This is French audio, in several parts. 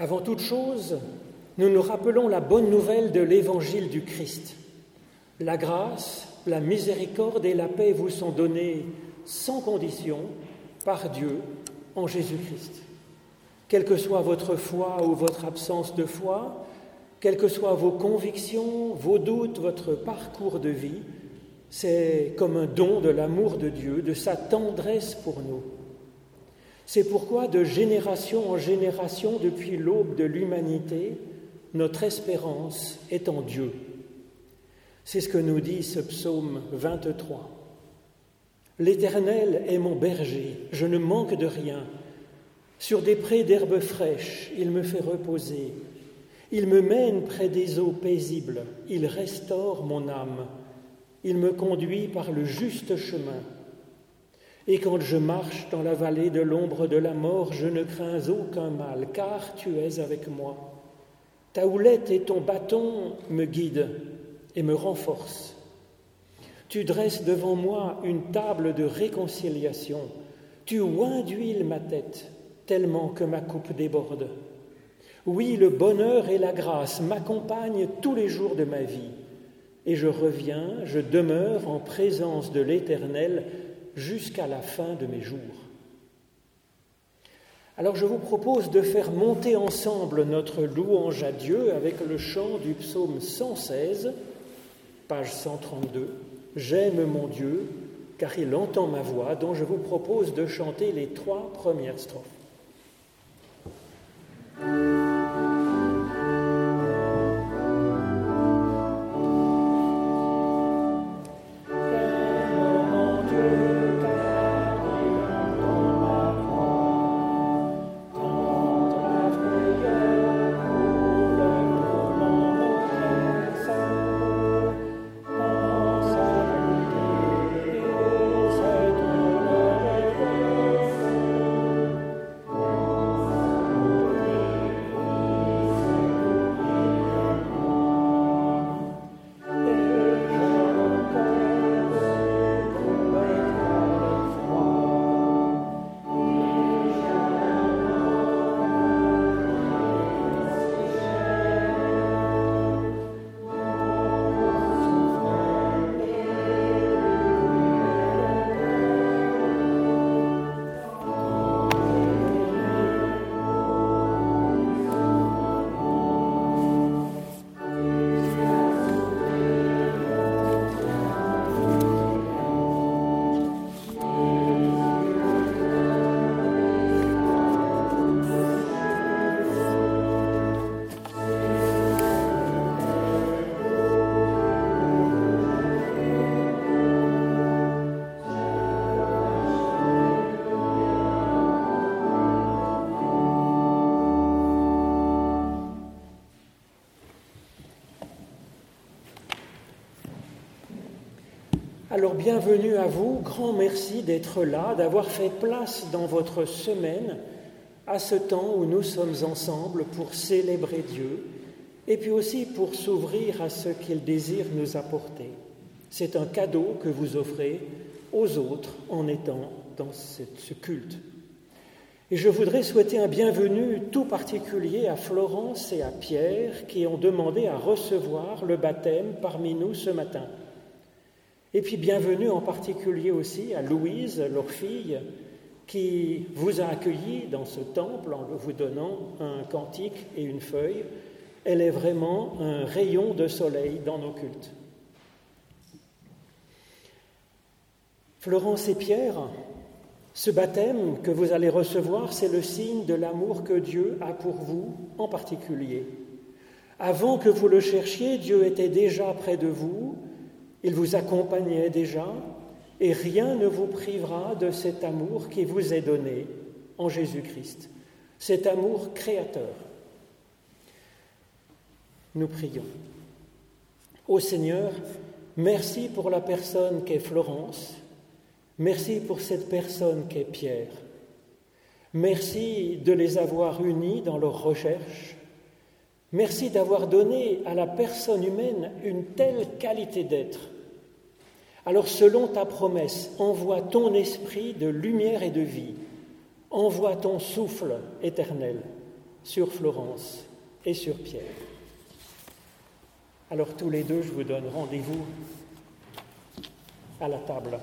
Avant toute chose, nous nous rappelons la bonne nouvelle de l'évangile du Christ. La grâce, la miséricorde et la paix vous sont données sans condition par Dieu en Jésus-Christ. Quelle que soit votre foi ou votre absence de foi, quelles que soient vos convictions, vos doutes, votre parcours de vie, c'est comme un don de l'amour de Dieu, de sa tendresse pour nous. C'est pourquoi de génération en génération, depuis l'aube de l'humanité, notre espérance est en Dieu. C'est ce que nous dit ce psaume 23. L'Éternel est mon berger, je ne manque de rien. Sur des prés d'herbes fraîches, il me fait reposer. Il me mène près des eaux paisibles, il restaure mon âme. Il me conduit par le juste chemin. Et quand je marche dans la vallée de l'ombre de la mort, je ne crains aucun mal, car tu es avec moi. Ta houlette et ton bâton me guident et me renforcent. Tu dresses devant moi une table de réconciliation. Tu oins d'huile ma tête, tellement que ma coupe déborde. Oui, le bonheur et la grâce m'accompagnent tous les jours de ma vie. Et je reviens, je demeure en présence de l'Éternel jusqu'à la fin de mes jours. Alors je vous propose de faire monter ensemble notre louange à Dieu avec le chant du psaume 116, page 132. J'aime mon Dieu, car il entend ma voix, dont je vous propose de chanter les trois premières strophes. Alors bienvenue à vous, grand merci d'être là, d'avoir fait place dans votre semaine à ce temps où nous sommes ensemble pour célébrer Dieu et puis aussi pour s'ouvrir à ce qu'il désire nous apporter. C'est un cadeau que vous offrez aux autres en étant dans ce culte. Et je voudrais souhaiter un bienvenu tout particulier à Florence et à Pierre qui ont demandé à recevoir le baptême parmi nous ce matin. Et puis bienvenue en particulier aussi à Louise, leur fille, qui vous a accueilli dans ce temple en vous donnant un cantique et une feuille. Elle est vraiment un rayon de soleil dans nos cultes. Florence et Pierre, ce baptême que vous allez recevoir, c'est le signe de l'amour que Dieu a pour vous en particulier. Avant que vous le cherchiez, Dieu était déjà près de vous il vous accompagnait déjà et rien ne vous privera de cet amour qui vous est donné en Jésus-Christ, cet amour créateur. Nous prions. Ô Seigneur, merci pour la personne qu'est Florence, merci pour cette personne qu'est Pierre. Merci de les avoir unis dans leur recherche. Merci d'avoir donné à la personne humaine une telle qualité d'être. Alors selon ta promesse, envoie ton esprit de lumière et de vie, envoie ton souffle éternel sur Florence et sur Pierre. Alors tous les deux, je vous donne rendez-vous à la table.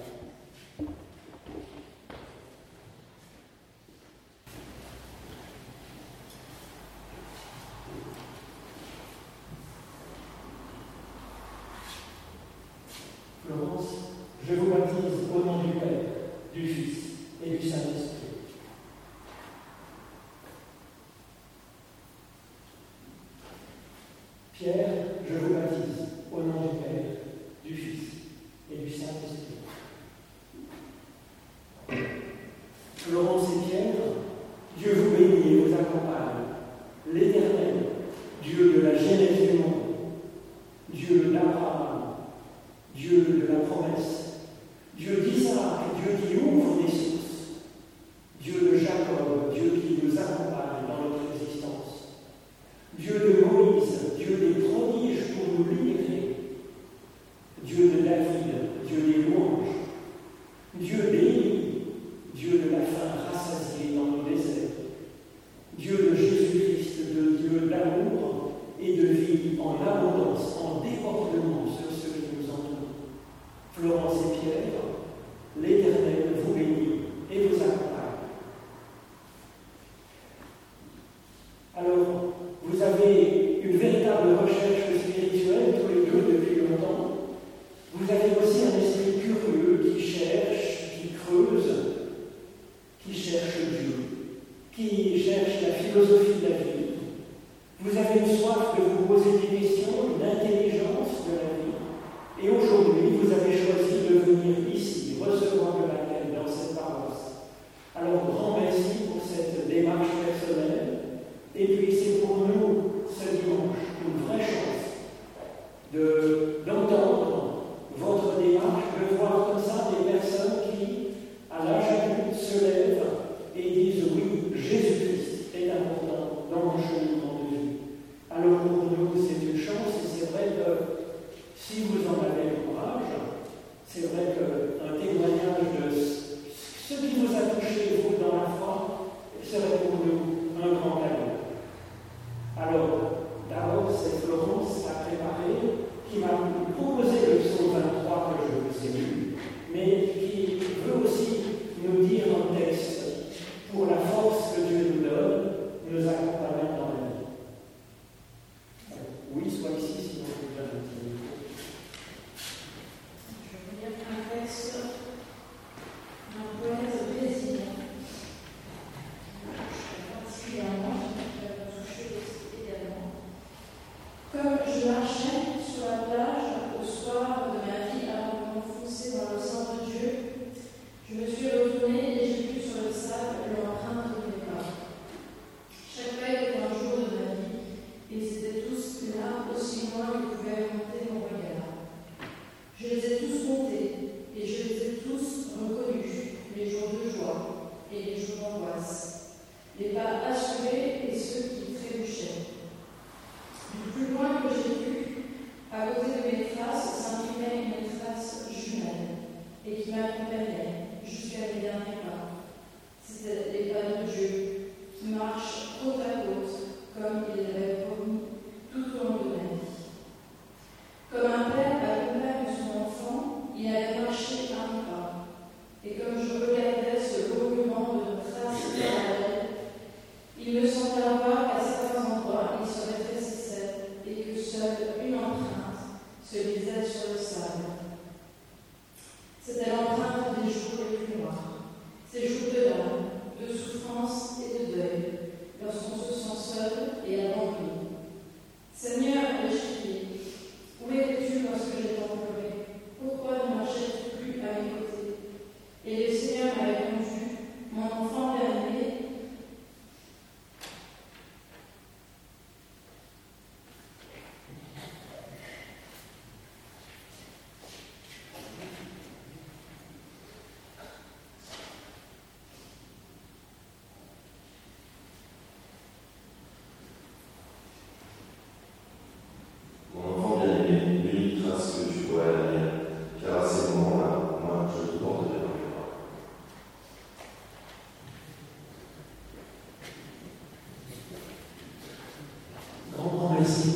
assim.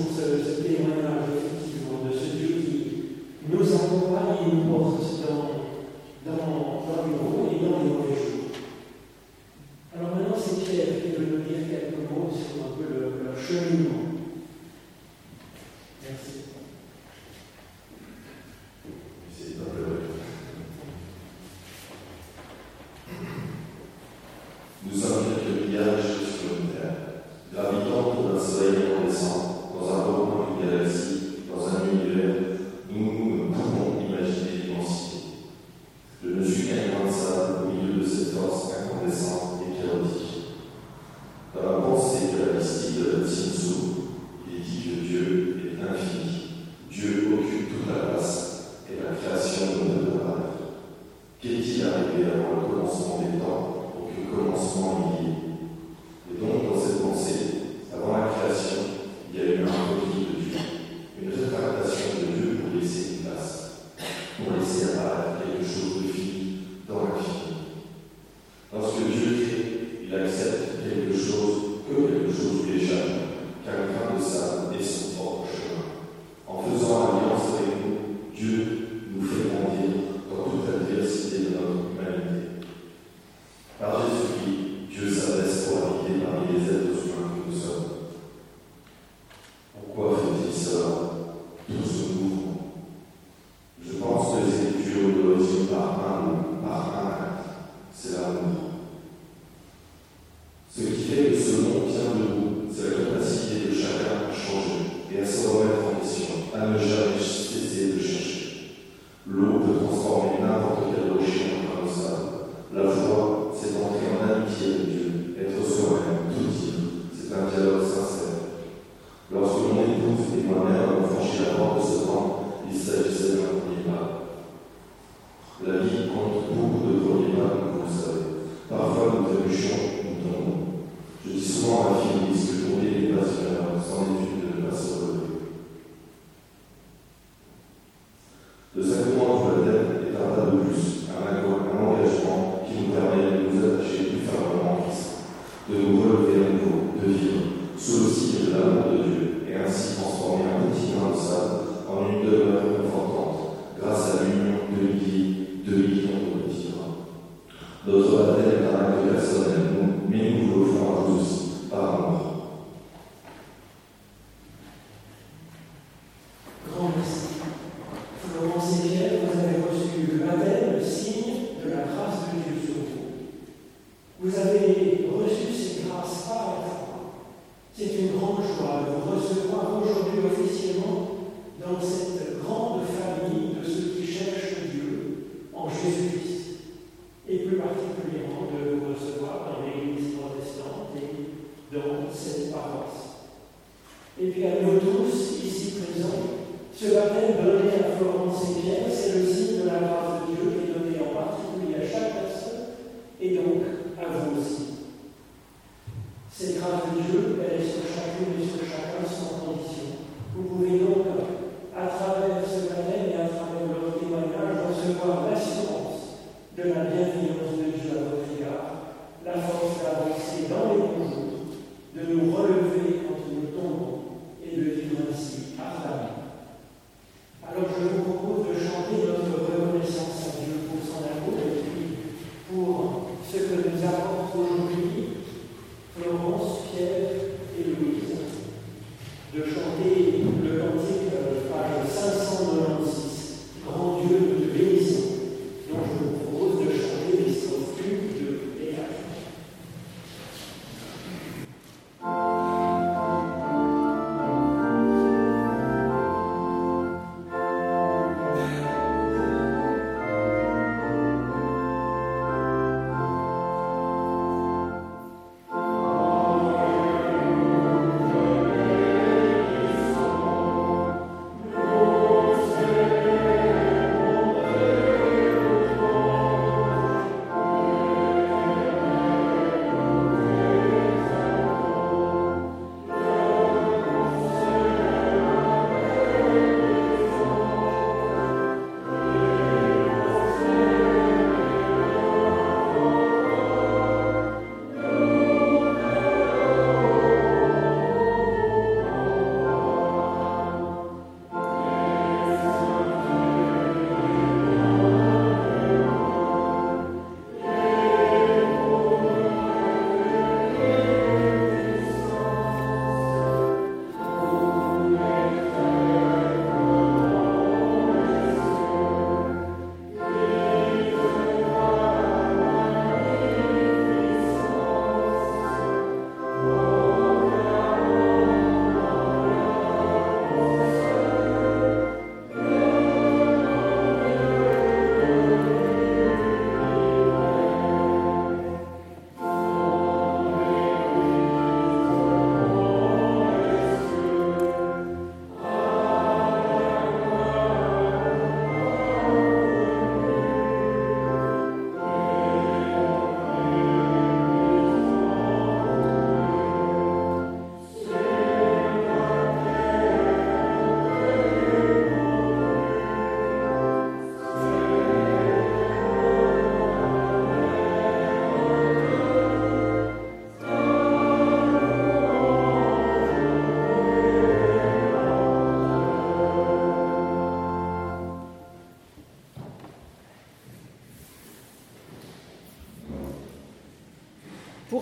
amour. Ce qui fait que ce nom vient de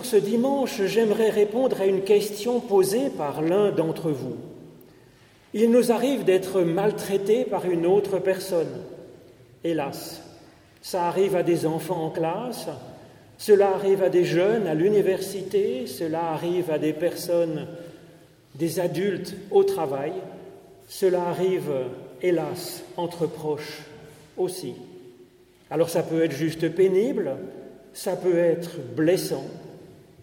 ce dimanche, j'aimerais répondre à une question posée par l'un d'entre vous. Il nous arrive d'être maltraités par une autre personne. Hélas, ça arrive à des enfants en classe, cela arrive à des jeunes à l'université, cela arrive à des personnes, des adultes au travail, cela arrive, hélas, entre proches aussi. Alors ça peut être juste pénible, ça peut être blessant,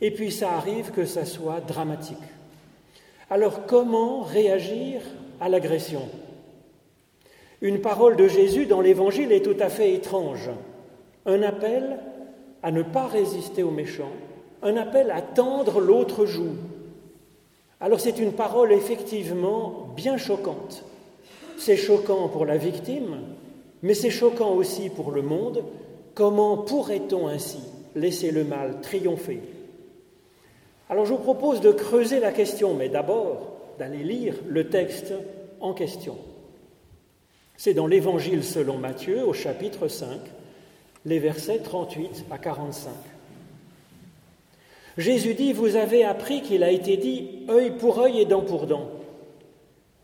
et puis ça arrive que ça soit dramatique. Alors comment réagir à l'agression? Une parole de Jésus dans l'Évangile est tout à fait étrange. Un appel à ne pas résister aux méchants, un appel à tendre l'autre joue. Alors c'est une parole effectivement bien choquante. C'est choquant pour la victime, mais c'est choquant aussi pour le monde. Comment pourrait-on ainsi laisser le mal triompher? Alors je vous propose de creuser la question, mais d'abord d'aller lire le texte en question. C'est dans l'Évangile selon Matthieu au chapitre 5, les versets 38 à 45. Jésus dit, vous avez appris qu'il a été dit œil pour œil et dent pour dent.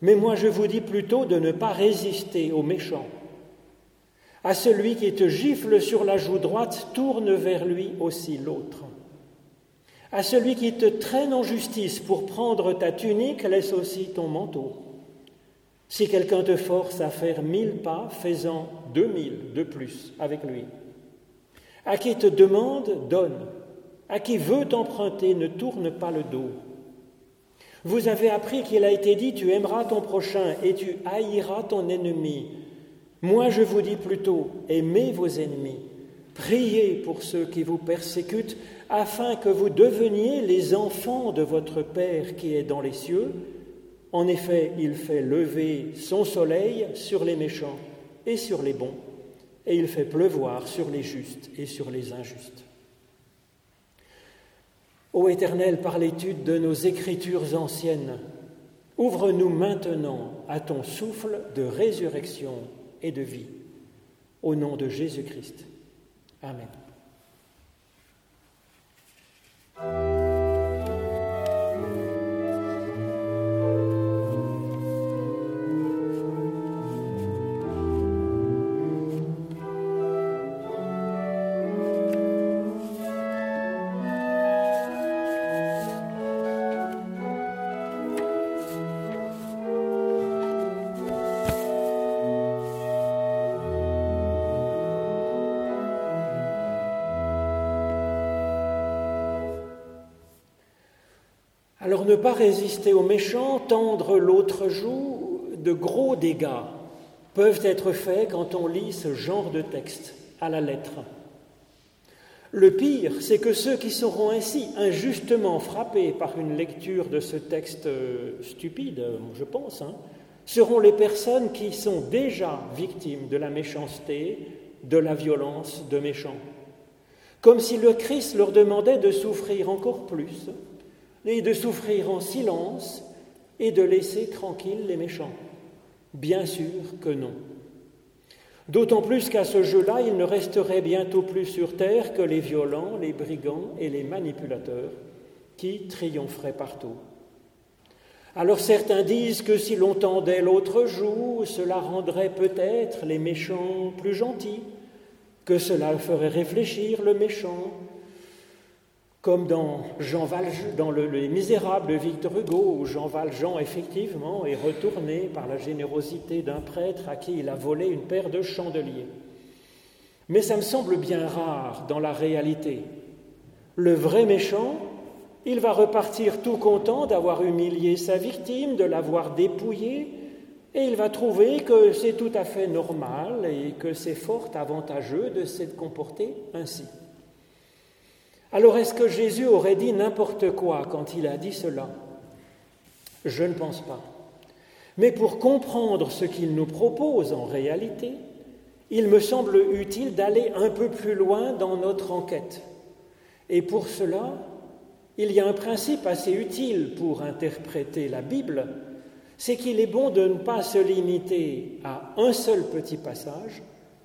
Mais moi je vous dis plutôt de ne pas résister aux méchants. À celui qui te gifle sur la joue droite, tourne vers lui aussi l'autre. À celui qui te traîne en justice pour prendre ta tunique, laisse aussi ton manteau. Si quelqu'un te force à faire mille pas, fais-en deux mille de plus avec lui. À qui te demande, donne. À qui veut t'emprunter, ne tourne pas le dos. Vous avez appris qu'il a été dit, tu aimeras ton prochain et tu haïras ton ennemi. Moi je vous dis plutôt, aimez vos ennemis, priez pour ceux qui vous persécutent, afin que vous deveniez les enfants de votre Père qui est dans les cieux. En effet, il fait lever son soleil sur les méchants et sur les bons, et il fait pleuvoir sur les justes et sur les injustes. Ô Éternel, par l'étude de nos écritures anciennes, ouvre-nous maintenant à ton souffle de résurrection et de vie. Au nom de Jésus-Christ. Amen. Ne pas résister aux méchants, tendre l'autre joue, de gros dégâts peuvent être faits quand on lit ce genre de texte à la lettre. Le pire, c'est que ceux qui seront ainsi injustement frappés par une lecture de ce texte euh, stupide, je pense, hein, seront les personnes qui sont déjà victimes de la méchanceté, de la violence de méchants. Comme si le Christ leur demandait de souffrir encore plus et de souffrir en silence et de laisser tranquilles les méchants Bien sûr que non. D'autant plus qu'à ce jeu-là, il ne resterait bientôt plus sur terre que les violents, les brigands et les manipulateurs qui triompheraient partout. Alors certains disent que si l'on tendait l'autre joue, cela rendrait peut-être les méchants plus gentils, que cela ferait réfléchir le méchant, comme dans Jean Valjean, dans le, Les Misérables de Victor Hugo, où Jean Valjean, effectivement, est retourné par la générosité d'un prêtre à qui il a volé une paire de chandeliers. Mais ça me semble bien rare dans la réalité. Le vrai méchant, il va repartir tout content d'avoir humilié sa victime, de l'avoir dépouillée, et il va trouver que c'est tout à fait normal et que c'est fort avantageux de se comporter ainsi. Alors est-ce que Jésus aurait dit n'importe quoi quand il a dit cela? Je ne pense pas. Mais pour comprendre ce qu'il nous propose en réalité, il me semble utile d'aller un peu plus loin dans notre enquête. Et pour cela, il y a un principe assez utile pour interpréter la Bible, c'est qu'il est bon de ne pas se limiter à un seul petit passage,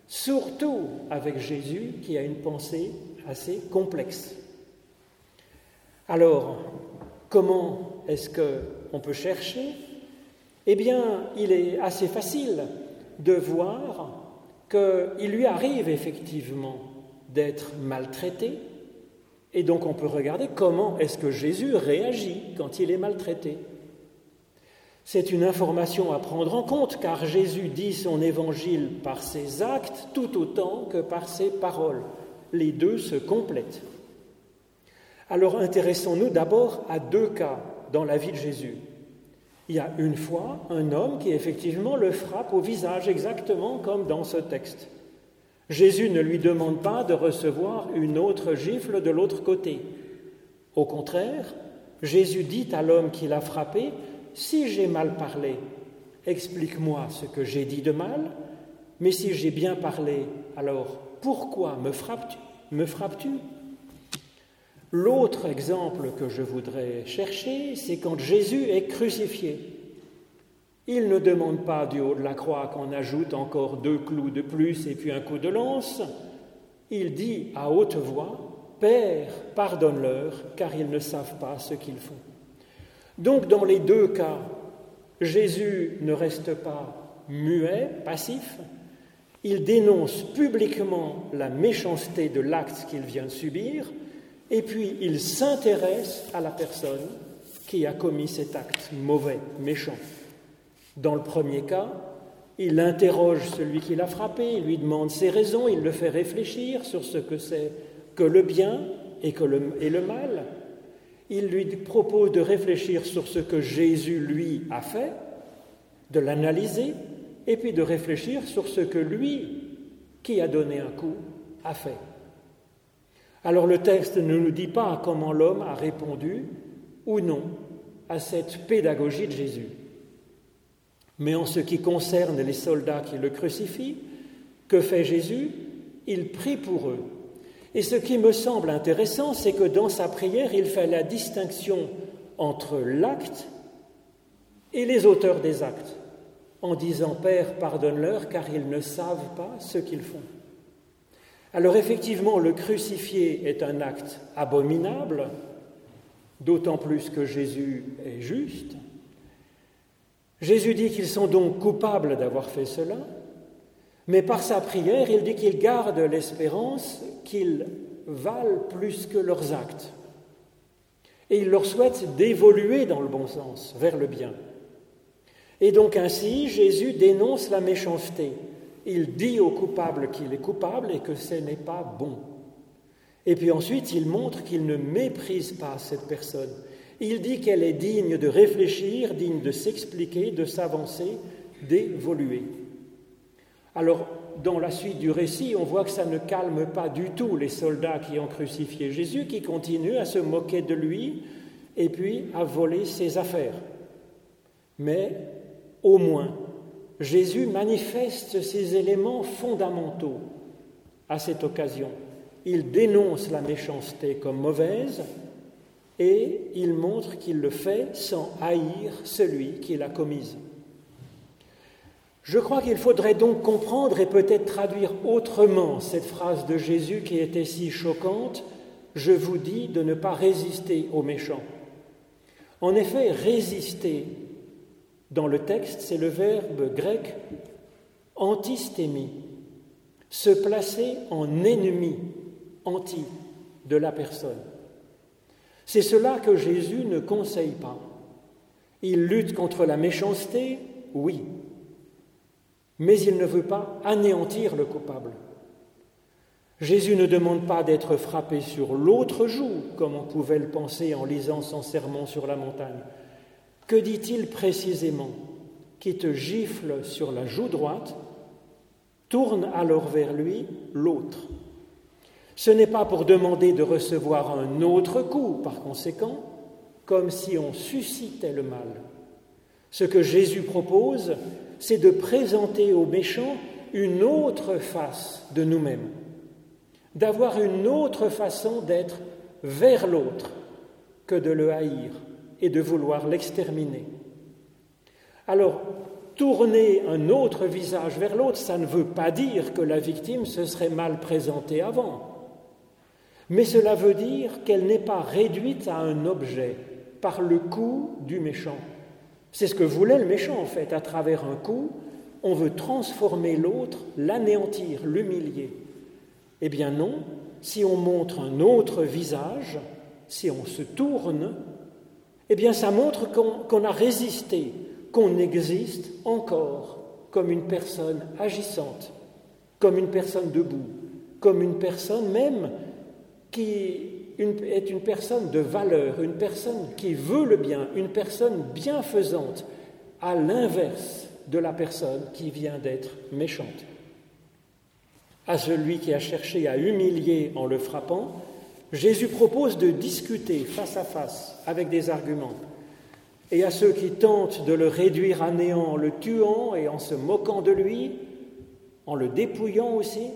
surtout avec Jésus qui a une pensée assez complexe. Alors, comment est-ce qu'on peut chercher? Eh bien, il est assez facile de voir qu'il lui arrive effectivement d'être maltraité, et donc on peut regarder comment est-ce que Jésus réagit quand il est maltraité. C'est une information à prendre en compte car Jésus dit son évangile par ses actes tout autant que par ses paroles. Les deux se complètent. Alors intéressons-nous d'abord à deux cas dans la vie de Jésus. Il y a une fois un homme qui effectivement le frappe au visage exactement comme dans ce texte. Jésus ne lui demande pas de recevoir une autre gifle de l'autre côté. Au contraire, Jésus dit à l'homme qui l'a frappé, si j'ai mal parlé, explique-moi ce que j'ai dit de mal, mais si j'ai bien parlé, alors pourquoi me frappes-tu? Me frappes-tu? L'autre exemple que je voudrais chercher, c'est quand Jésus est crucifié. Il ne demande pas du haut de la croix qu'on ajoute encore deux clous de plus et puis un coup de lance. Il dit à haute voix, Père, pardonne-leur, car ils ne savent pas ce qu'ils font. Donc dans les deux cas, Jésus ne reste pas muet, passif, il dénonce publiquement la méchanceté de l'acte qu'il vient de subir, et puis il s'intéresse à la personne qui a commis cet acte mauvais, méchant. Dans le premier cas, il interroge celui qui l'a frappé, il lui demande ses raisons, il le fait réfléchir sur ce que c'est que le bien et, que et le mal, il lui propose de réfléchir sur ce que Jésus, lui, a fait, de l'analyser, et puis de réfléchir sur ce que lui, qui a donné un coup, a fait. Alors le texte ne nous dit pas comment l'homme a répondu ou non à cette pédagogie de Jésus. Mais en ce qui concerne les soldats qui le crucifient, que fait Jésus? Il prie pour eux et ce qui me semble intéressant, c'est que dans sa prière, il fait la distinction entre l'acte et les auteurs des actes, en disant Père, pardonne-leur, car ils ne savent pas ce qu'ils font. Alors effectivement, le crucifié est un acte abominable, d'autant plus que Jésus est juste. Jésus dit qu'ils sont donc coupables d'avoir fait cela, mais par sa prière, il dit qu'il garde l'espérance qu'ils valent plus que leurs actes. Et il leur souhaite d'évoluer dans le bon sens, vers le bien. Et donc ainsi, Jésus dénonce la méchanceté. Il dit au coupable qu'il est coupable et que ce n'est pas bon. Et puis ensuite, il montre qu'il ne méprise pas cette personne. Il dit qu'elle est digne de réfléchir, digne de s'expliquer, de s'avancer, d'évoluer. Alors, dans la suite du récit, on voit que ça ne calme pas du tout les soldats qui ont crucifié Jésus, qui continuent à se moquer de lui et puis à voler ses affaires. Mais au moins, Jésus manifeste ces éléments fondamentaux à cette occasion. Il dénonce la méchanceté comme mauvaise et il montre qu'il le fait sans haïr celui qui l'a commise. Je crois qu'il faudrait donc comprendre et peut-être traduire autrement cette phrase de Jésus qui était si choquante, Je vous dis de ne pas résister aux méchants. En effet, résister, dans le texte, c'est le verbe grec antistémie, se placer en ennemi, anti, de la personne. C'est cela que Jésus ne conseille pas. Il lutte contre la méchanceté, oui, mais il ne veut pas anéantir le coupable. Jésus ne demande pas d'être frappé sur l'autre joue, comme on pouvait le penser en lisant son sermon sur la montagne. Que dit-il précisément Qui te gifle sur la joue droite, tourne alors vers lui l'autre. Ce n'est pas pour demander de recevoir un autre coup, par conséquent, comme si on suscitait le mal. Ce que Jésus propose, c'est de présenter aux méchants une autre face de nous-mêmes, d'avoir une autre façon d'être vers l'autre que de le haïr et de vouloir l'exterminer. Alors, tourner un autre visage vers l'autre, ça ne veut pas dire que la victime se serait mal présentée avant, mais cela veut dire qu'elle n'est pas réduite à un objet par le coup du méchant. C'est ce que voulait le méchant en fait, à travers un coup, on veut transformer l'autre, l'anéantir, l'humilier. Eh bien non, si on montre un autre visage, si on se tourne, eh bien ça montre qu'on a résisté, qu'on existe encore comme une personne agissante, comme une personne debout, comme une personne même qui est une personne de valeur, une personne qui veut le bien, une personne bienfaisante, à l'inverse de la personne qui vient d'être méchante. À celui qui a cherché à humilier en le frappant, Jésus propose de discuter face à face avec des arguments. Et à ceux qui tentent de le réduire à néant en le tuant et en se moquant de lui, en le dépouillant aussi,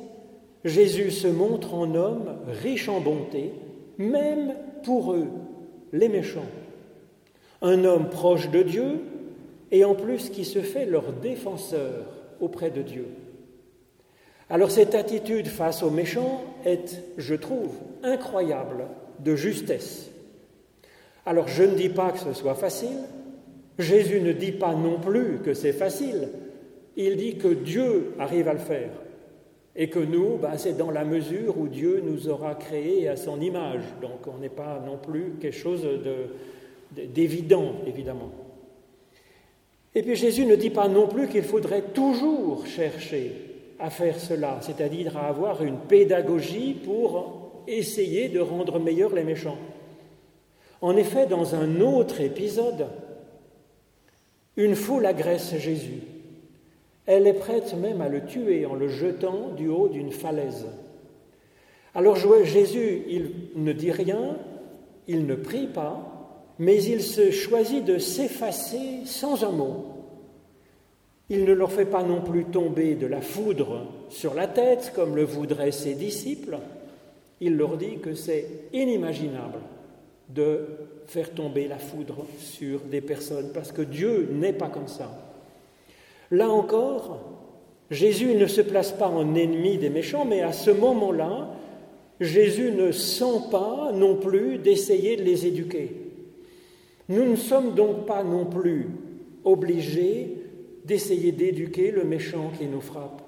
Jésus se montre en homme riche en bonté, même pour eux, les méchants. Un homme proche de Dieu et en plus qui se fait leur défenseur auprès de Dieu. Alors cette attitude face aux méchants est, je trouve, incroyable de justesse. Alors je ne dis pas que ce soit facile, Jésus ne dit pas non plus que c'est facile, il dit que Dieu arrive à le faire et que nous, ben, c'est dans la mesure où Dieu nous aura créés à son image. Donc on n'est pas non plus quelque chose d'évident, évidemment. Et puis Jésus ne dit pas non plus qu'il faudrait toujours chercher à faire cela, c'est-à-dire à avoir une pédagogie pour essayer de rendre meilleurs les méchants. En effet, dans un autre épisode, une foule agresse Jésus. Elle est prête même à le tuer en le jetant du haut d'une falaise. Alors Jésus, il ne dit rien, il ne prie pas, mais il se choisit de s'effacer sans un mot. Il ne leur fait pas non plus tomber de la foudre sur la tête comme le voudraient ses disciples. Il leur dit que c'est inimaginable de faire tomber la foudre sur des personnes parce que Dieu n'est pas comme ça. Là encore, Jésus ne se place pas en ennemi des méchants, mais à ce moment-là, Jésus ne sent pas non plus d'essayer de les éduquer. Nous ne sommes donc pas non plus obligés d'essayer d'éduquer le méchant qui nous frappe.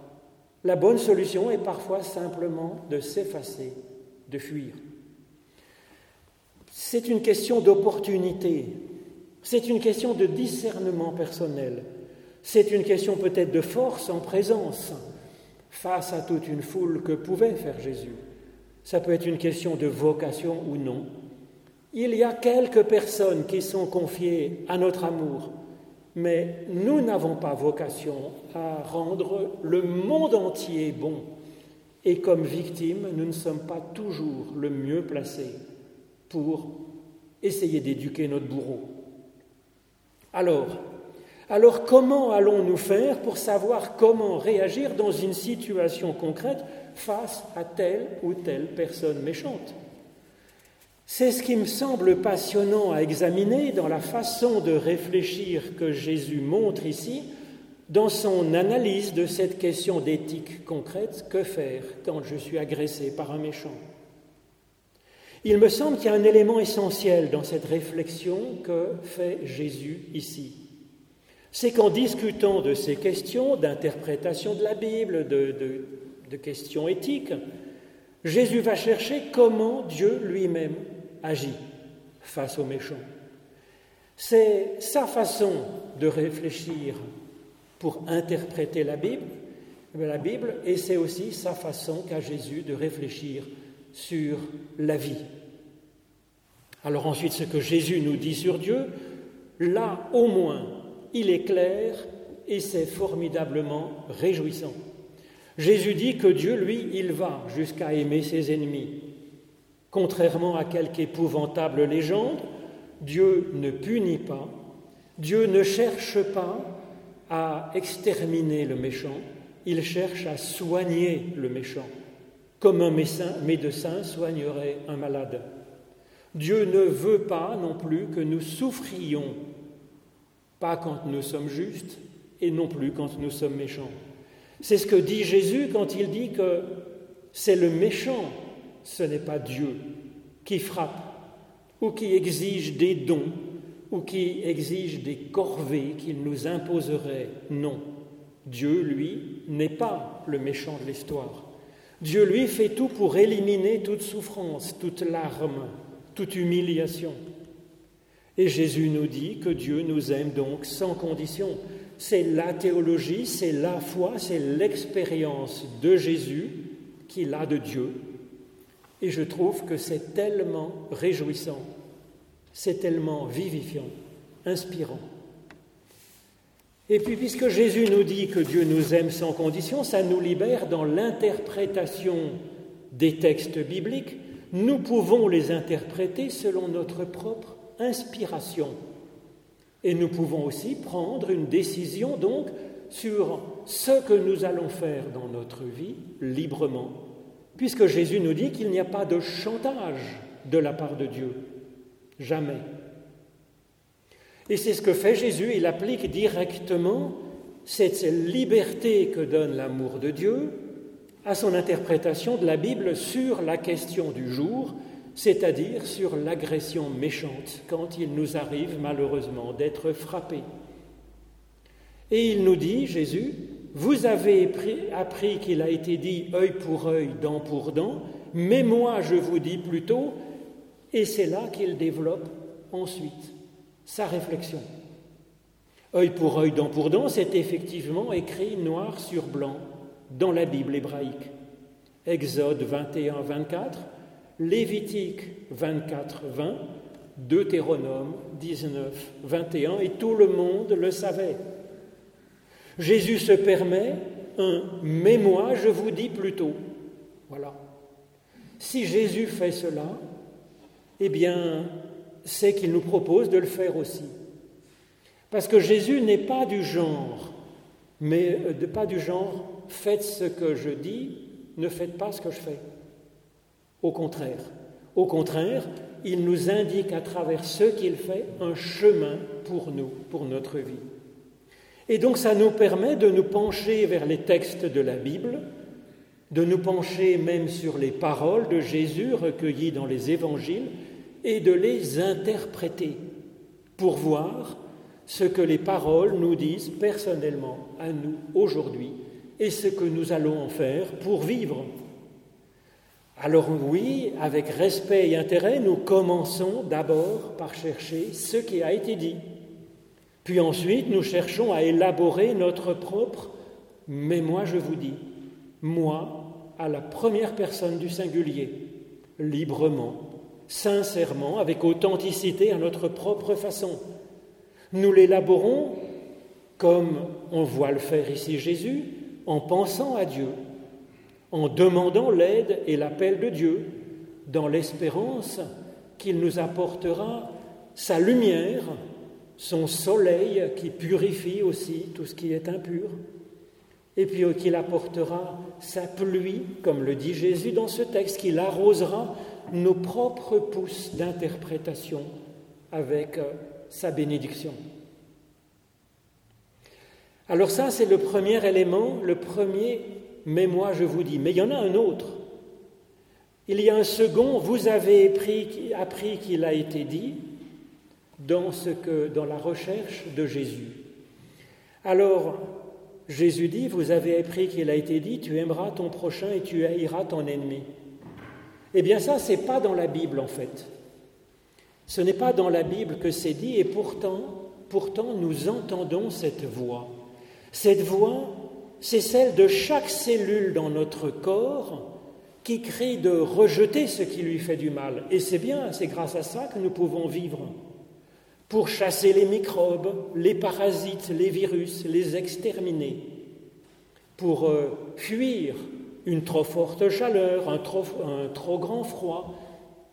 La bonne solution est parfois simplement de s'effacer, de fuir. C'est une question d'opportunité, c'est une question de discernement personnel. C'est une question peut-être de force en présence face à toute une foule que pouvait faire Jésus. Ça peut être une question de vocation ou non. Il y a quelques personnes qui sont confiées à notre amour, mais nous n'avons pas vocation à rendre le monde entier bon. Et comme victime, nous ne sommes pas toujours le mieux placés pour essayer d'éduquer notre bourreau. Alors, alors comment allons-nous faire pour savoir comment réagir dans une situation concrète face à telle ou telle personne méchante? C'est ce qui me semble passionnant à examiner dans la façon de réfléchir que Jésus montre ici dans son analyse de cette question d'éthique concrète, que faire quand je suis agressé par un méchant? Il me semble qu'il y a un élément essentiel dans cette réflexion que fait Jésus ici. C'est qu'en discutant de ces questions d'interprétation de la Bible, de, questions éthiques, Jésus va chercher comment Dieu lui-même agit face aux méchants. C'est sa façon de réfléchir pour interpréter la Bible, la Bible et c'est aussi sa façon qu'a Jésus de réfléchir sur la vie. Alors ensuite, ce que Jésus nous dit sur Dieu, là au moins, il est clair et c'est formidablement réjouissant. Jésus dit que Dieu, lui, il va jusqu'à aimer ses ennemis. Contrairement à quelque épouvantable légende, Dieu ne punit pas, Dieu ne cherche pas à exterminer le méchant, il cherche à soigner le méchant, comme un médecin, soignerait un malade. Dieu ne veut pas non plus que nous souffrions pas quand nous sommes justes et non plus quand nous sommes méchants. C'est ce que dit Jésus quand il dit que c'est le méchant ce n'est pas Dieu qui frappe ou qui exige des dons ou qui exige des corvées qu'il nous imposerait. Non, Dieu, lui, n'est pas le méchant de l'histoire. Dieu, lui, fait tout pour éliminer toute souffrance, toute larme, toute humiliation. Et Jésus nous dit que Dieu nous aime donc sans condition. C'est la théologie, c'est la foi, c'est l'expérience de Jésus qu'il a de Dieu. Et je trouve que c'est tellement réjouissant, c'est tellement vivifiant, inspirant. Et puis, puisque Jésus nous dit que Dieu nous aime sans condition, ça nous libère dans l'interprétation des textes bibliques. Nous pouvons les interpréter selon notre propre inspiration. Et nous pouvons aussi prendre une décision donc sur ce que nous allons faire dans notre vie librement, puisque Jésus nous dit qu'il n'y a pas de chantage de la part de Dieu. Jamais. Et c'est ce que fait Jésus, il applique directement cette liberté que donne l'amour de Dieu à son interprétation de la Bible sur la question du jour, c'est-à-dire sur l'agression méchante quand il nous arrive malheureusement d'être frappés. Et il nous dit, Jésus, vous avez appris qu'il a été dit œil pour œil, dent pour dent, mais moi je vous dis plutôt, et c'est là qu'il développe ensuite sa réflexion. Œil pour œil, dent pour dent, c'est effectivement écrit noir sur blanc dans la Bible hébraïque. Exode 21, 24, Lévitique 24, 20, Deutéronome 19, 21, et tout le monde le savait. Jésus se permet un mais moi, je vous dis plutôt. Voilà. Si Jésus fait cela, eh bien, c'est qu'il nous propose de le faire aussi. Parce que Jésus n'est pas du genre, mais euh, pas du genre faites ce que je dis, ne faites pas ce que je fais. Au contraire, au contraire, il nous indique à travers ce qu'il fait un chemin pour nous, pour notre vie. Et donc ça nous permet de nous pencher vers les textes de la Bible, de nous pencher même sur les paroles de Jésus recueillies dans les évangiles, et de les interpréter pour voir ce que les paroles nous disent personnellement à nous aujourd'hui et ce que nous allons en faire pour vivre. Alors oui, avec respect et intérêt, nous commençons d'abord par chercher ce qui a été dit. Puis ensuite, nous cherchons à élaborer notre propre mais moi je vous dis, moi à la première personne du singulier, librement, sincèrement, avec authenticité, à notre propre façon. Nous l'élaborons comme on voit le faire ici Jésus, en pensant à Dieu, en demandant l'aide et l'appel de Dieu, dans l'espérance qu'il nous apportera sa lumière, son soleil qui purifie aussi tout ce qui est impur, et puis qu'il apportera sa pluie, comme le dit Jésus dans ce texte, qu'il arrosera nos propres pousses d'interprétation avec euh, sa bénédiction. Alors ça, c'est le premier élément, le premier, mais moi je vous dis. Mais il y en a un autre. Il y a un second, vous avez appris, qu'il a été dit dans, la recherche de Jésus. Alors, Jésus dit, vous avez appris qu'il a été dit, tu aimeras ton prochain et tu haïras ton ennemi. Eh bien ça, c'est pas dans la Bible en fait. Ce n'est pas dans la Bible que c'est dit et pourtant, pourtant nous entendons cette voix. Cette voix, c'est celle de chaque cellule dans notre corps qui crie de rejeter ce qui lui fait du mal. Et c'est bien, c'est grâce à ça que nous pouvons vivre. Pour chasser les microbes, les parasites, les virus, les exterminer. Pour euh, fuir une trop forte chaleur, un trop, un trop grand froid,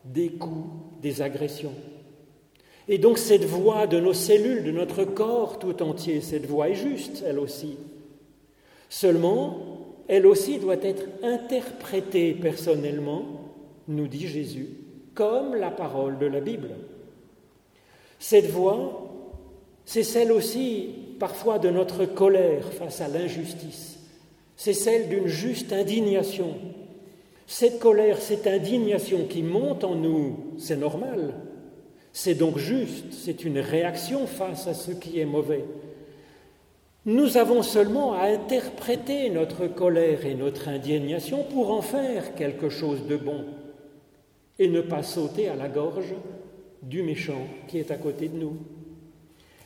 des coups, des agressions. Et donc cette voix de nos cellules, de notre corps tout entier, cette voix est juste, elle aussi. Seulement, elle aussi doit être interprétée personnellement, nous dit Jésus, comme la parole de la Bible. Cette voix, c'est celle aussi parfois de notre colère face à l'injustice, c'est celle d'une juste indignation. Cette colère, cette indignation qui monte en nous, c'est normal. C'est donc juste, c'est une réaction face à ce qui est mauvais. Nous avons seulement à interpréter notre colère et notre indignation pour en faire quelque chose de bon et ne pas sauter à la gorge du méchant qui est à côté de nous.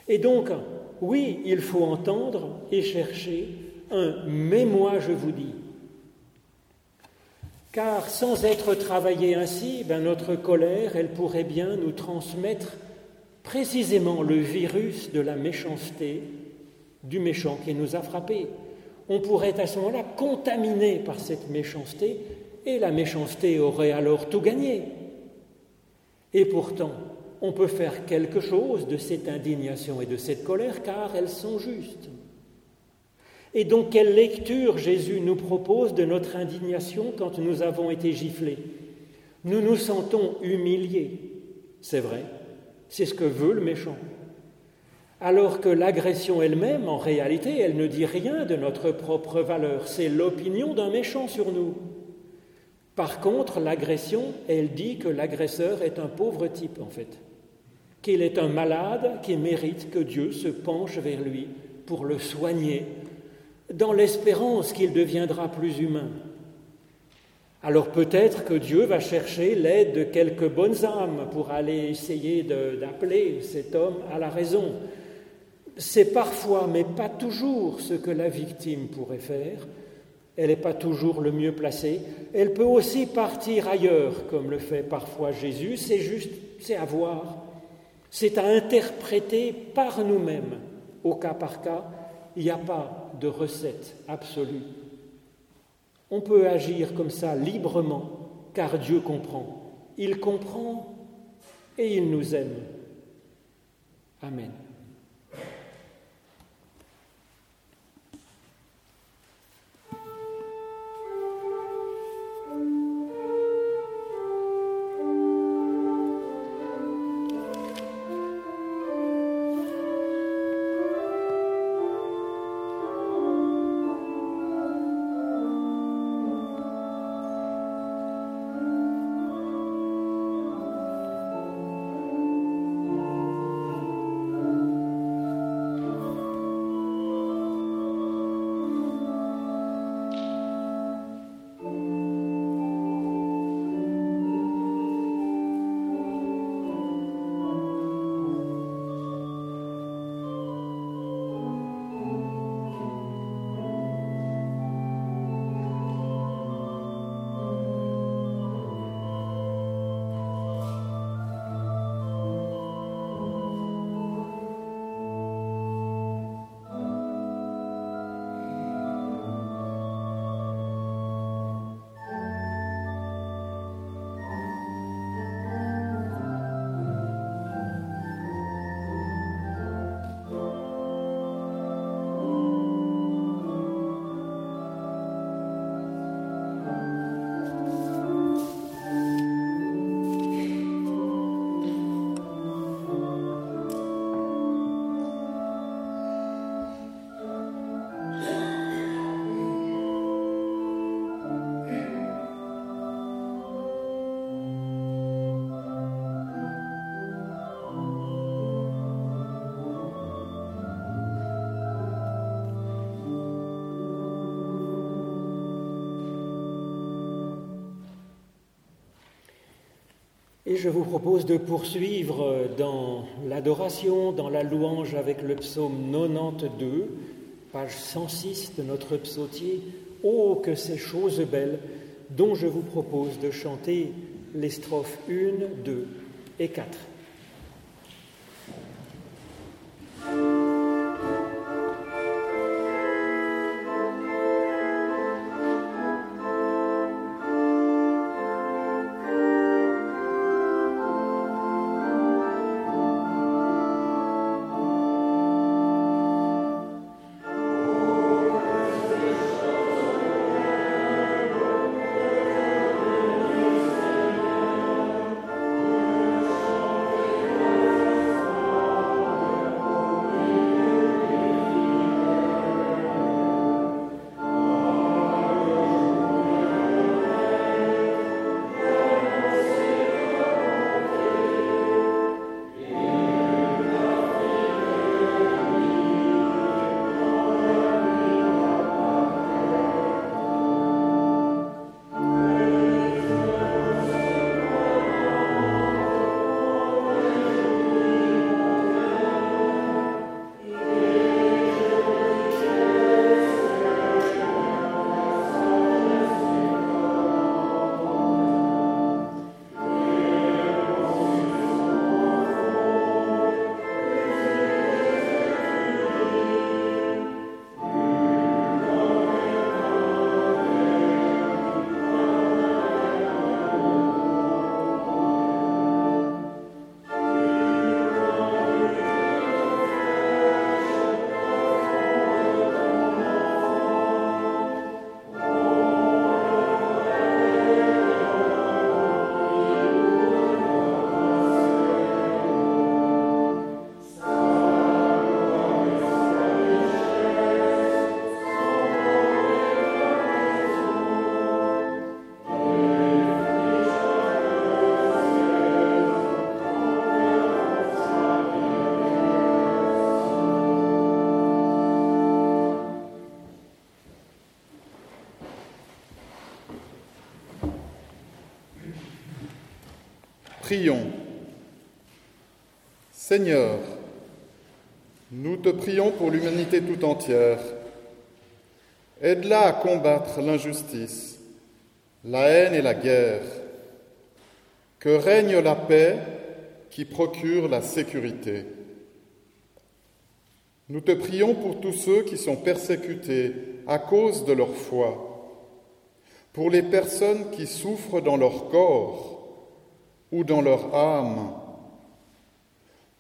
Et donc, oui, il faut entendre et chercher un mais moi je vous dis. Car sans être travaillée ainsi, ben notre colère, elle pourrait bien nous transmettre précisément le virus de la méchanceté du méchant qui nous a frappés. On pourrait à ce moment-là contaminer par cette méchanceté et la méchanceté aurait alors tout gagné. Et pourtant, on peut faire quelque chose de cette indignation et de cette colère car elles sont justes. Et donc, quelle lecture Jésus nous propose de notre indignation quand nous avons été giflés? Nous nous sentons humiliés, c'est vrai, c'est ce que veut le méchant. Alors que l'agression elle-même, en réalité, elle ne dit rien de notre propre valeur, c'est l'opinion d'un méchant sur nous. Par contre, l'agression, elle dit que l'agresseur est un pauvre type, en fait, qu'il est un malade qui mérite que Dieu se penche vers lui pour le soigner, dans l'espérance qu'il deviendra plus humain. Alors peut-être que Dieu va chercher l'aide de quelques bonnes âmes pour aller essayer d'appeler cet homme à la raison. C'est parfois, mais pas toujours, ce que la victime pourrait faire, elle n'est pas toujours le mieux placée. Elle peut aussi partir ailleurs, comme le fait parfois Jésus. C'est juste, c'est à voir. C'est à interpréter par nous-mêmes, au cas par cas. Il n'y a pas de recette absolue. On peut agir comme ça librement, car Dieu comprend. Il comprend et il nous aime. Amen. Et je vous propose de poursuivre dans l'adoration, dans la louange avec le psaume 92, page 106 de notre psautier. Oh, que ces choses belles dont je vous propose de chanter les strophes 1, 2 et 4. Prions. Seigneur, nous te prions pour l'humanité tout entière. Aide-la à combattre l'injustice, la haine et la guerre. Que règne la paix qui procure la sécurité. Nous te prions pour tous ceux qui sont persécutés à cause de leur foi, pour les personnes qui souffrent dans leur corps ou dans leur âme,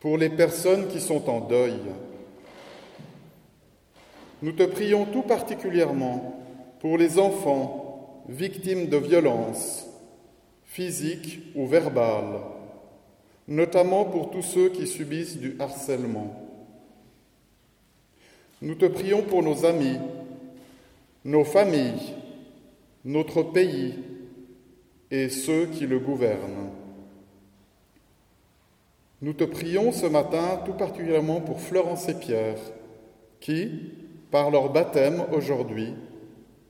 pour les personnes qui sont en deuil. Nous te prions tout particulièrement pour les enfants victimes de violences physiques ou verbales, notamment pour tous ceux qui subissent du harcèlement. Nous te prions pour nos amis, nos familles, notre pays et ceux qui le gouvernent. Nous te prions ce matin tout particulièrement pour Florence et Pierre, qui, par leur baptême aujourd'hui,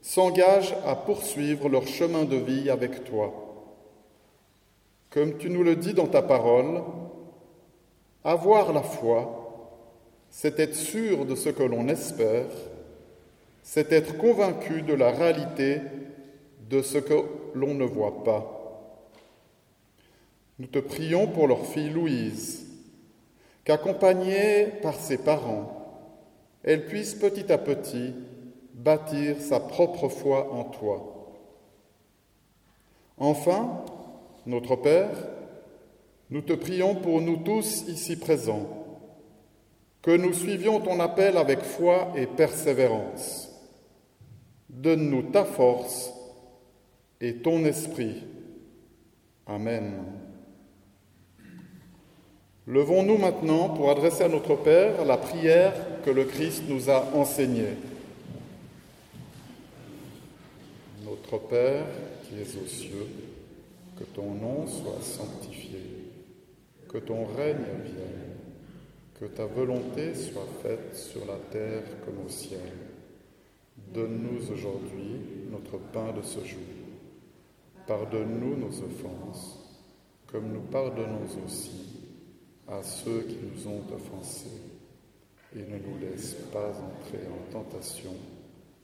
s'engagent à poursuivre leur chemin de vie avec toi. Comme tu nous le dis dans ta parole, avoir la foi, c'est être sûr de ce que l'on espère, c'est être convaincu de la réalité de ce que l'on ne voit pas. Nous te prions pour leur fille Louise, qu'accompagnée par ses parents, elle puisse petit à petit bâtir sa propre foi en toi. Enfin, notre Père, nous te prions pour nous tous ici présents que nous suivions ton appel avec foi et persévérance. Donne-nous ta force et ton esprit. Amen. Levons-nous maintenant pour adresser à notre Père la prière que le Christ nous a enseignée. Notre Père qui es aux cieux, que ton nom soit sanctifié, que ton règne vienne que ta volonté soit faite sur la terre comme au ciel. Donne-nous aujourd'hui notre pain de ce jour. Pardonne-nous nos offenses, comme nous pardonnons aussi à ceux qui nous ont offensés. Et ne nous laisse pas entrer en tentation,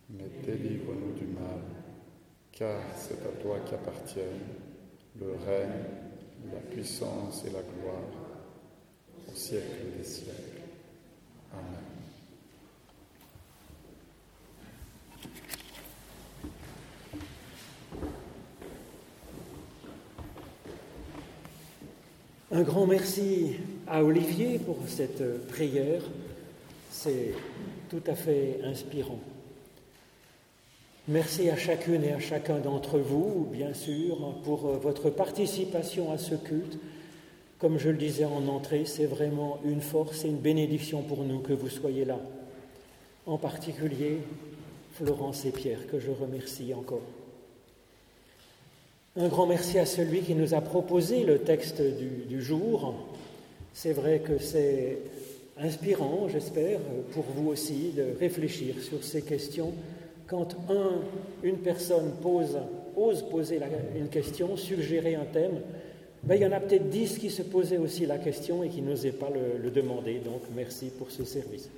mais délivre-nous du mal, car c'est à toi qu'appartiennent le règne, la puissance et la gloire au siècle des siècles. Amen. Un grand merci à Olivier pour cette prière. C'est tout à fait inspirant. Merci à chacune et à chacun d'entre vous, bien sûr, pour votre participation à ce culte. Comme je le disais en entrée, c'est vraiment une force et une bénédiction pour nous que vous soyez là. En particulier, Florence et Pierre, que je remercie encore. Un grand merci à celui qui nous a proposé le texte du, jour. C'est vrai que c'est inspirant, j'espère, pour vous aussi de réfléchir sur ces questions. Quand un, une personne ose poser une question, suggérer un thème, ben, il y en a peut-être dix qui se posaient aussi la question et qui n'osaient pas le, demander. Donc merci pour ce service.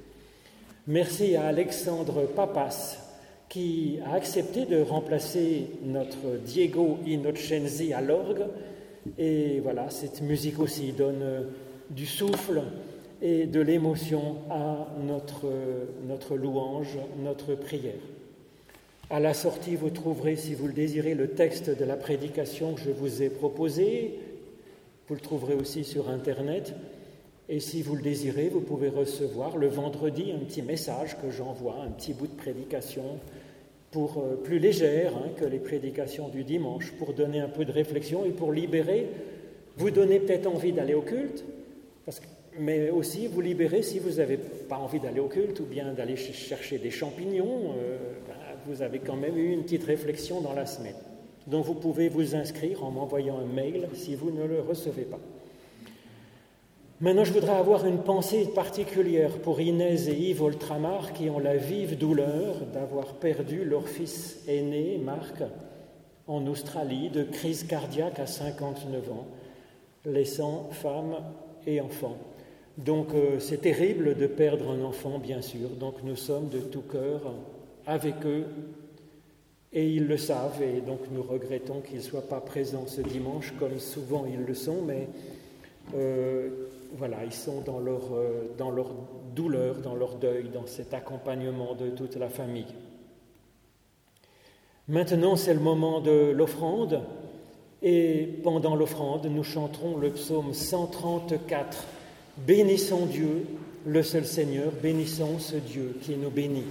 Merci à Alexandre Papas qui a accepté de remplacer notre Diego Innocenzi à l'orgue. Et voilà, cette musique aussi donne du souffle et de l'émotion à notre, notre louange, notre prière. À la sortie, vous trouverez, si vous le désirez, le texte de la prédication que je vous ai proposé, vous le trouverez aussi sur Internet. Et si vous le désirez, vous pouvez recevoir le vendredi un petit message que j'envoie, un petit bout de prédication pour euh, plus légère hein, que les prédications du dimanche, pour donner un peu de réflexion et pour libérer, vous donner peut-être envie d'aller au culte, mais aussi vous libérer si vous n'avez pas envie d'aller au culte ou bien d'aller chercher des champignons, euh, ben, vous avez quand même eu une petite réflexion dans la semaine dont vous pouvez vous inscrire en m'envoyant un mail si vous ne le recevez pas. Maintenant, je voudrais avoir une pensée particulière pour Inès et Yves Oltramar qui ont la vive douleur d'avoir perdu leur fils aîné, Marc, en Australie, de crise cardiaque à 59 ans. laissant femme et enfants. Donc euh, c'est terrible de perdre un enfant, bien sûr. Donc nous sommes de tout cœur avec eux et ils le savent et donc nous regrettons qu'ils ne soient pas présents ce dimanche comme souvent ils le sont, mais euh, voilà, ils sont dans leur, euh, dans leur douleur, dans leur deuil, dans cet accompagnement de toute la famille. Maintenant, c'est le moment de l'offrande. Et pendant l'offrande, nous chanterons le psaume 134. Bénissons Dieu, le seul Seigneur, bénissons ce Dieu qui nous bénit.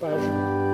Page.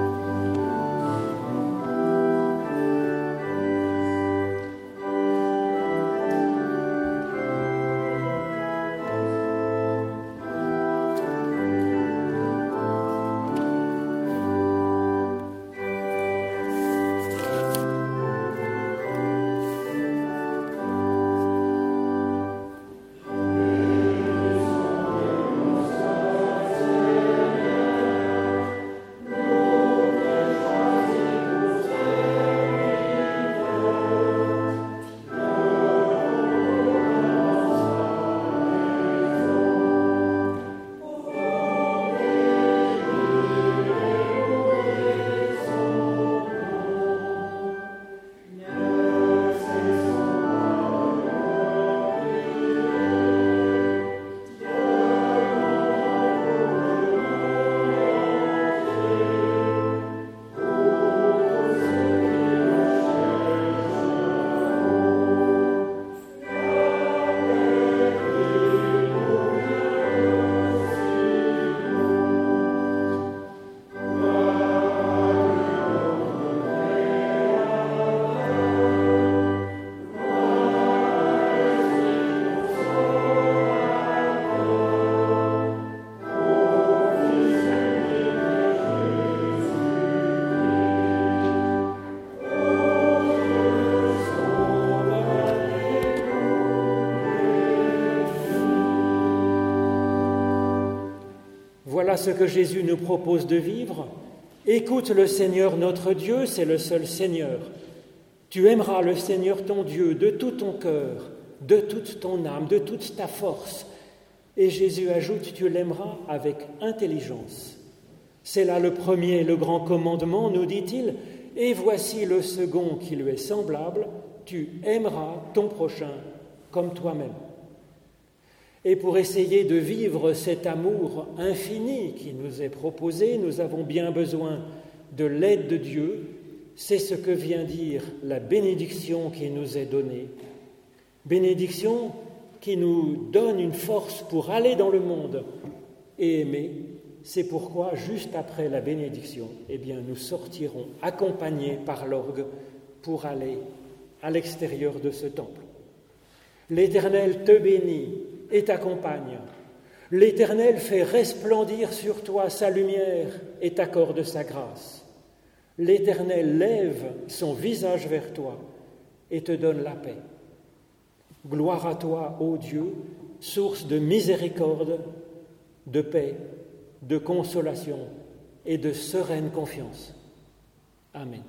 Ce que Jésus nous propose de vivre. Écoute le Seigneur notre Dieu, c'est le seul Seigneur. Tu aimeras le Seigneur ton Dieu de tout ton cœur, de toute ton âme, de toute ta force. Et Jésus ajoute, tu l'aimeras avec intelligence. C'est là le premier, le grand commandement, nous dit-il, et voici le second qui lui est semblable, tu aimeras ton prochain comme toi-même. Et pour essayer de vivre cet amour infini qui nous est proposé, nous avons bien besoin de l'aide de Dieu. C'est ce que vient dire la bénédiction qui nous est donnée. Bénédiction qui nous donne une force pour aller dans le monde et aimer. C'est pourquoi, juste après la bénédiction, eh bien, nous sortirons accompagnés par l'orgue pour aller à l'extérieur de ce temple. L'Éternel te bénit et t'accompagne. L'Éternel fait resplendir sur toi sa lumière et t'accorde sa grâce. L'Éternel lève son visage vers toi et te donne la paix. Gloire à toi, ô Dieu, source de miséricorde, de paix, de consolation et de sereine confiance. Amen.